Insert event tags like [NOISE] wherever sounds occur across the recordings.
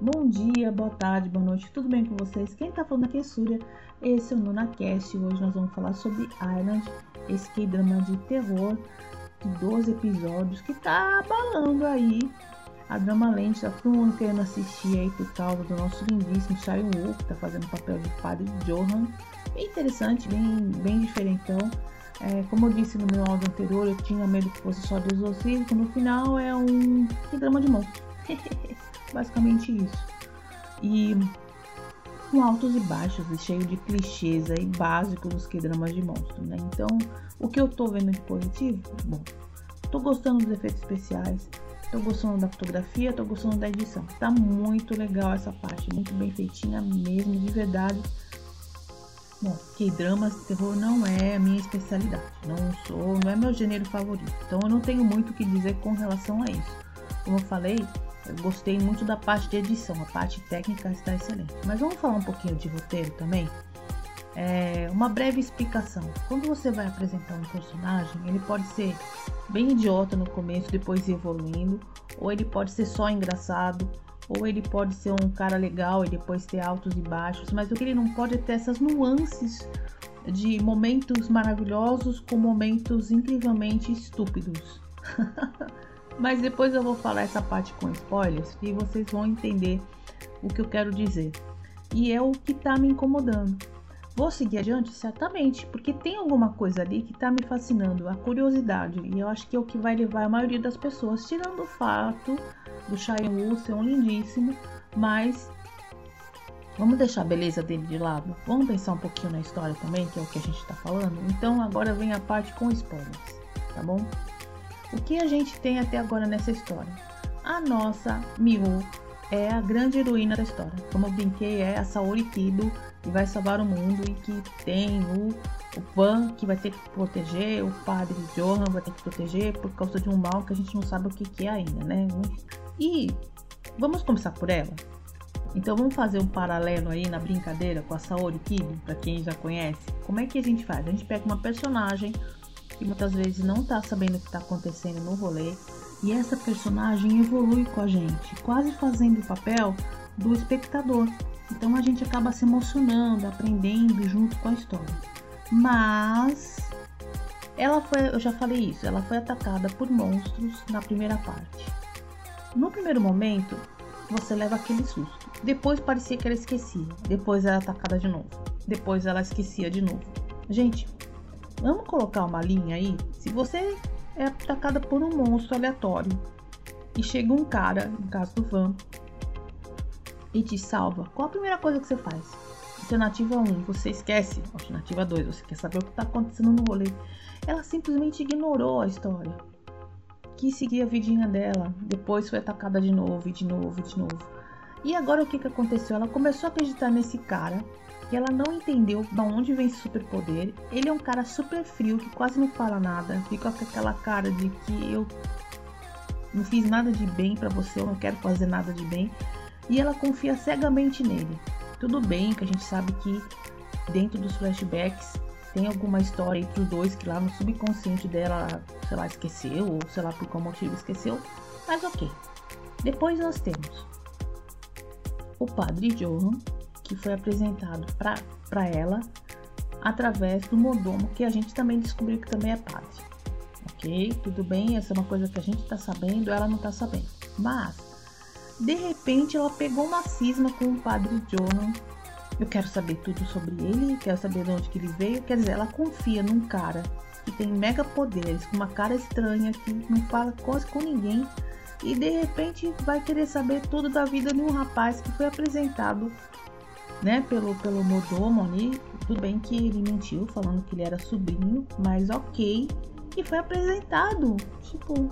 Bom dia, boa tarde, boa noite, tudo bem com vocês? Quem tá falando aqui é Súria, esse é o NunaCast e hoje nós vamos falar sobre Island, esse K-drama de terror de 12 episódios que tá abalando aí a drama lente, tá todo mundo querendo assistir aí por causa do nosso lindíssimo Shai Wu, que tá fazendo o papel de padre Johan. Bem interessante, bem, bem diferentão. É, como eu disse no meu áudio anterior, eu tinha medo que fosse só do exorcismo, no final é um drama de monstro. [LAUGHS] Basicamente isso. E com altos e baixos e cheio de clichês aí básicos dos que dramas de monstro, né? Então, o que eu tô vendo de positivo? Bom, tô gostando dos efeitos especiais, tô gostando da fotografia, tô gostando da edição. Tá muito legal essa parte, muito bem feitinha mesmo, de verdade. Bom, que dramas terror não é a minha especialidade, não sou, não é meu gênero favorito. Então eu não tenho muito o que dizer com relação a isso. Como eu falei, eu gostei muito da parte de edição, a parte técnica está excelente. Mas vamos falar um pouquinho de roteiro também? É, uma breve explicação. Quando você vai apresentar um personagem, ele pode ser bem idiota no começo, depois evoluindo, ou ele pode ser só engraçado, ou ele pode ser um cara legal e depois ter altos e baixos, mas o que ele não pode é ter essas nuances de momentos maravilhosos com momentos incrivelmente estúpidos. [LAUGHS] Mas depois eu vou falar essa parte com spoilers e vocês vão entender o que eu quero dizer. E é o que tá me incomodando. Vou seguir adiante? Certamente, porque tem alguma coisa ali que tá me fascinando, a curiosidade, e eu acho que é o que vai levar a maioria das pessoas, tirando o fato do Shai Wu ser um lindíssimo, mas vamos deixar a beleza dele de lado. Vamos pensar um pouquinho na história também, que é o que a gente tá falando. Então agora vem a parte com spoilers, tá bom? O que a gente tem até agora nessa história? A nossa Miho é a grande heroína da história. Como eu brinquei, é a Saori Kido que vai salvar o mundo e que tem o, o Pan que vai ter que proteger, o padre Johan vai ter que proteger por causa de um mal que a gente não sabe o que, que é ainda, né? E vamos começar por ela. Então vamos fazer um paralelo aí na brincadeira com a Saori Kido, para quem já conhece. Como é que a gente faz? A gente pega uma personagem que muitas vezes não está sabendo o que está acontecendo no rolê. E essa personagem evolui com a gente, quase fazendo o papel do espectador. Então a gente acaba se emocionando, aprendendo junto com a história. Mas ela foi, eu já falei isso, ela foi atacada por monstros na primeira parte. No primeiro momento, você leva aquele susto. Depois parecia que ela esquecia. Depois ela é atacada de novo. Depois ela esquecia de novo. Gente, Vamos colocar uma linha aí? Se você é atacada por um monstro aleatório e chega um cara, no caso do Van, e te salva, qual a primeira coisa que você faz? Alternativa 1, você esquece. Alternativa 2, você quer saber o que está acontecendo no rolê. Ela simplesmente ignorou a história. Quis seguir a vidinha dela. Depois foi atacada de novo, e de novo, e de novo. E agora o que, que aconteceu? Ela começou a acreditar nesse cara que ela não entendeu de onde vem esse superpoder. Ele é um cara super frio que quase não fala nada, fica com aquela cara de que eu não fiz nada de bem para você, eu não quero fazer nada de bem. E ela confia cegamente nele. Tudo bem que a gente sabe que dentro dos flashbacks tem alguma história entre os dois que lá no subconsciente dela, sei lá, esqueceu, ou sei lá por qual motivo esqueceu, mas ok. Depois nós temos o padre Johan, que foi apresentado para ela através do mordomo, que a gente também descobriu que também é padre. Ok? Tudo bem, essa é uma coisa que a gente está sabendo, ela não está sabendo. Mas, de repente, ela pegou uma cisma com o padre Johan. Eu quero saber tudo sobre ele, quero saber de onde que ele veio. Quer dizer, ela confia num cara que tem mega poderes, com uma cara estranha, que não fala quase com ninguém. E de repente vai querer saber tudo da vida de um rapaz que foi apresentado né, pelo, pelo mordomo ali. Tudo bem que ele mentiu falando que ele era sobrinho, mas ok. E foi apresentado. Tipo,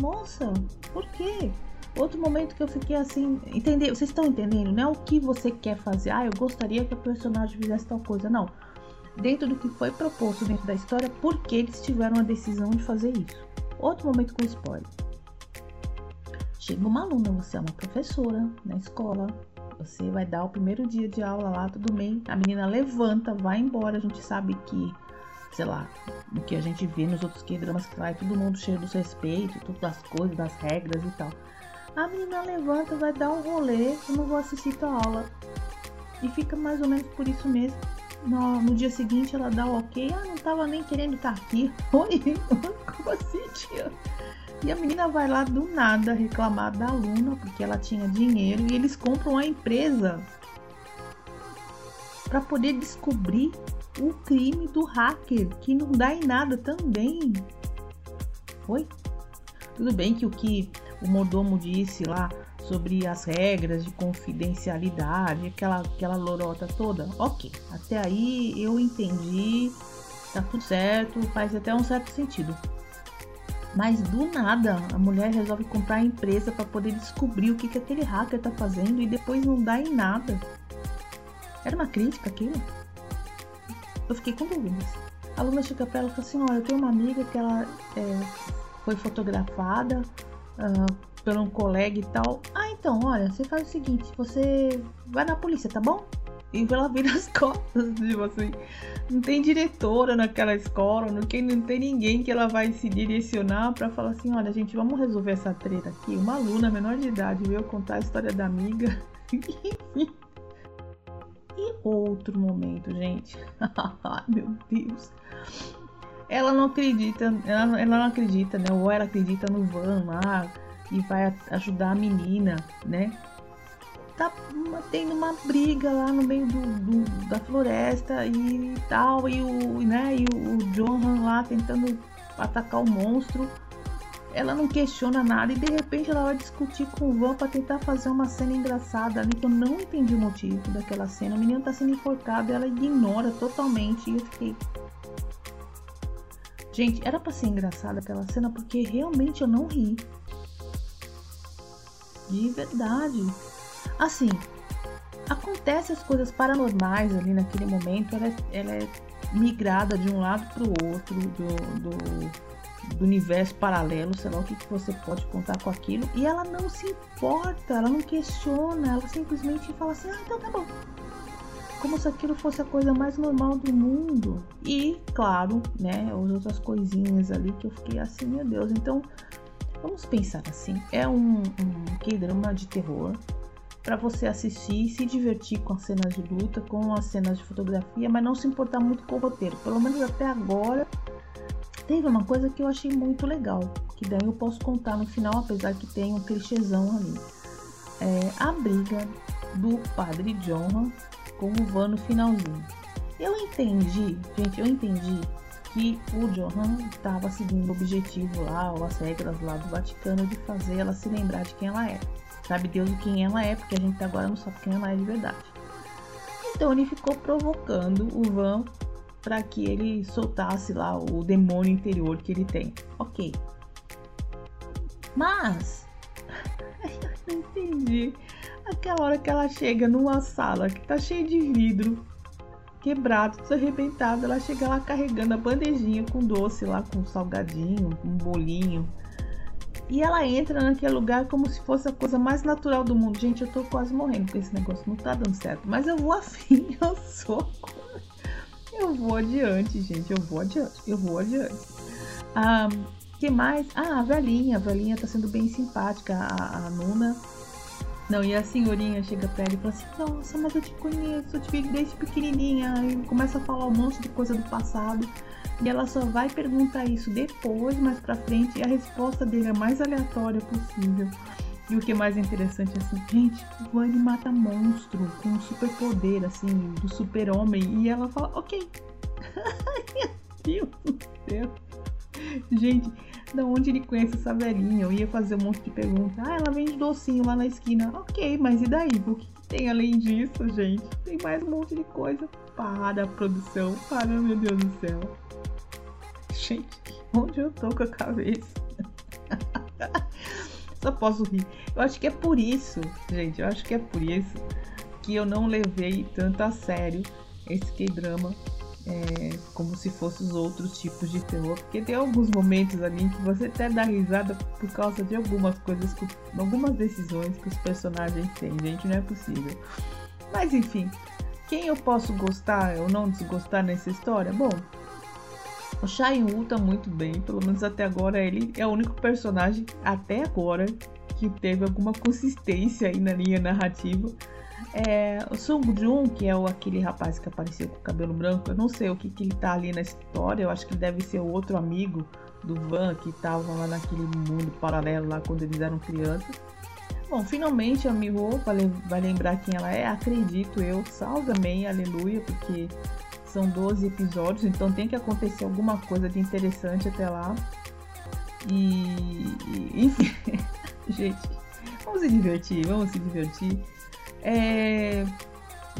nossa, por quê? Outro momento que eu fiquei assim, entender, vocês estão entendendo? Não é o que você quer fazer. Ah, eu gostaria que o personagem fizesse tal coisa. Não. Dentro do que foi proposto dentro da história, por que eles tiveram a decisão de fazer isso? Outro momento com spoiler. Chega uma aluna, você é uma professora na escola, você vai dar o primeiro dia de aula lá, tudo bem. A menina levanta, vai embora. A gente sabe que sei lá, o que a gente vê nos outros que lá é todo mundo cheio dos respeitos, todas as coisas, das regras e tal. A menina levanta, vai dar um rolê, eu não vou assistir tua aula. E fica mais ou menos por isso mesmo. No, no dia seguinte ela dá o ok, ah, não tava nem querendo estar tá aqui. [LAUGHS] Oi, como assim, tia? E a menina vai lá do nada reclamar da aluna porque ela tinha dinheiro e eles compram a empresa para poder descobrir o crime do hacker, que não dá em nada também. Oi? Tudo bem que o que o mordomo disse lá sobre as regras de confidencialidade, aquela, aquela lorota toda, ok. Até aí eu entendi, tá tudo certo, faz até um certo sentido. Mas do nada a mulher resolve comprar a empresa para poder descobrir o que, que aquele hacker tá fazendo e depois não dá em nada. Era uma crítica aquilo? Eu fiquei com dúvidas. A aluna chega pra ela e fala assim: Olha, eu tenho uma amiga que ela é, foi fotografada uh, por um colega e tal. Ah, então, olha, você faz o seguinte: você vai na polícia, tá bom? E ela [LAUGHS] vira as costas, tipo assim. Não tem diretora naquela escola, não tem, não tem ninguém que ela vai se direcionar para falar assim: olha, gente, vamos resolver essa treta aqui. Uma aluna menor de idade veio contar a história da amiga. [LAUGHS] E outro momento, gente. [LAUGHS] Meu Deus. Ela não acredita, ela, ela não acredita, né? Ou ela acredita no Van lá e vai ajudar a menina, né? Tá tendo uma briga lá no meio do, do da floresta e tal, e o, né, e o Johan lá tentando atacar o monstro ela não questiona nada e de repente ela vai discutir com o Van para tentar fazer uma cena engraçada ali que eu não entendi o motivo daquela cena. O menino tá sendo enforcado ela ignora totalmente e eu fiquei. Gente, era para ser engraçada aquela cena porque realmente eu não ri. De verdade. Assim, acontece as coisas paranormais ali naquele momento, ela é, ela é migrada de um lado para o outro do, do do universo paralelo, sei lá o que, que você pode contar com aquilo, e ela não se importa, ela não questiona, ela simplesmente fala assim: ah, então tá bom. Como se aquilo fosse a coisa mais normal do mundo. E, claro, né, as outras coisinhas ali que eu fiquei assim, meu Deus. Então, vamos pensar assim: é um, um K-drama de terror para você assistir e se divertir com as cenas de luta, com as cenas de fotografia, mas não se importar muito com o roteiro. Pelo menos até agora teve uma coisa que eu achei muito legal, que daí eu posso contar no final, apesar que tem um clichêzão ali. É a briga do padre John com o Van no finalzinho. Eu entendi, gente, eu entendi que o Johan estava seguindo o objetivo lá, ou as regras lá do Vaticano de fazer ela se lembrar de quem ela é. Sabe Deus quem ela é, porque a gente agora não sabe quem ela é de verdade. Então ele ficou provocando o Van para que ele soltasse lá o demônio interior que ele tem. Ok. Mas [LAUGHS] eu não entendi. Aquela hora que ela chega numa sala que tá cheia de vidro, quebrado, tudo arrebentado, ela chega lá carregando a bandejinha com doce lá, com salgadinho, um bolinho. E ela entra naquele lugar como se fosse a coisa mais natural do mundo. Gente, eu tô quase morrendo com esse negócio, não tá dando certo. Mas eu vou [LAUGHS] assim, eu sou eu vou adiante, gente. Eu vou adiante. Eu vou adiante. Ah, que mais? Ah, a velhinha. A velhinha tá sendo bem simpática. A, a Nuna. Não, e a senhorinha chega pra ela e fala assim: Nossa, mas eu te conheço, eu te vi desde pequenininha. E começa a falar um monte de coisa do passado. E ela só vai perguntar isso depois, mais pra frente. E a resposta dele é a mais aleatória possível. E o que é mais interessante é assim, gente, o Vani mata monstro com super poder, assim, do super-homem. E ela fala, ok. [LAUGHS] Meu Deus do céu. Gente, da onde ele conhece essa velhinha? Eu ia fazer um monte de perguntas. Ah, ela vende docinho lá na esquina. Ok, mas e daí? O que tem além disso, gente? Tem mais um monte de coisa. Para, produção. Para, meu Deus do céu. Gente, onde eu tô com a cabeça? [LAUGHS] Só posso rir. Eu acho que é por isso, gente, eu acho que é por isso que eu não levei tanto a sério esse K-drama é, como se fossem os outros tipos de terror, porque tem alguns momentos ali que você até dá risada por causa de algumas coisas, que, algumas decisões que os personagens têm, gente, não é possível. Mas enfim, quem eu posso gostar ou não desgostar nessa história? Bom, O Shai Wu tá muito bem, pelo menos até agora ele é o único personagem até agora que teve alguma consistência aí na linha narrativa. É, o Sung Jun, que é o, aquele rapaz que apareceu com o cabelo branco, eu não sei o que, que ele tá ali na história, eu acho que ele deve ser o outro amigo do Van que tava lá naquele mundo paralelo lá quando eles eram crianças. Bom, finalmente a Miho vai lembrar quem ela é, acredito eu. Salve amém, aleluia, porque são 12 episódios, então tem que acontecer alguma coisa de interessante até lá. E, [LAUGHS] enfim, gente, vamos se divertir, vamos se divertir. É,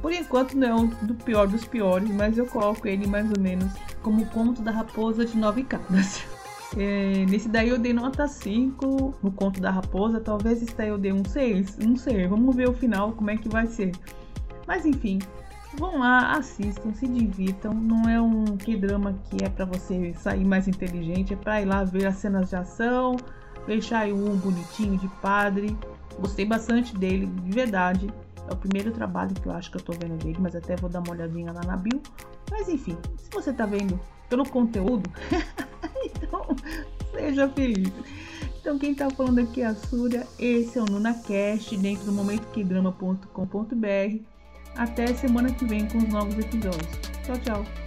por enquanto não é um do pior dos piores, mas eu coloco ele mais ou menos como o conto da raposa de nove cadas. [LAUGHS] É, nesse daí eu dei nota 5 no conto da raposa, talvez esse daí eu dei um 6, não sei, vamos ver o final como é que vai ser. Mas enfim, vão lá, assistam, se divirtam. Não é um que drama que é para você sair mais inteligente, é para ir lá ver as cenas de ação, deixar um bonitinho de padre. Gostei bastante dele, de verdade. É o primeiro trabalho que eu acho que eu tô vendo dele, mas até vou dar uma olhadinha lá na bio. Mas enfim, se você tá vendo pelo conteúdo, [LAUGHS] então seja feliz. Então quem tá falando aqui é a Súria, esse é o NunaCast, dentro do momentoquedrama.com.br. Até semana que vem com os novos episódios. Tchau, tchau.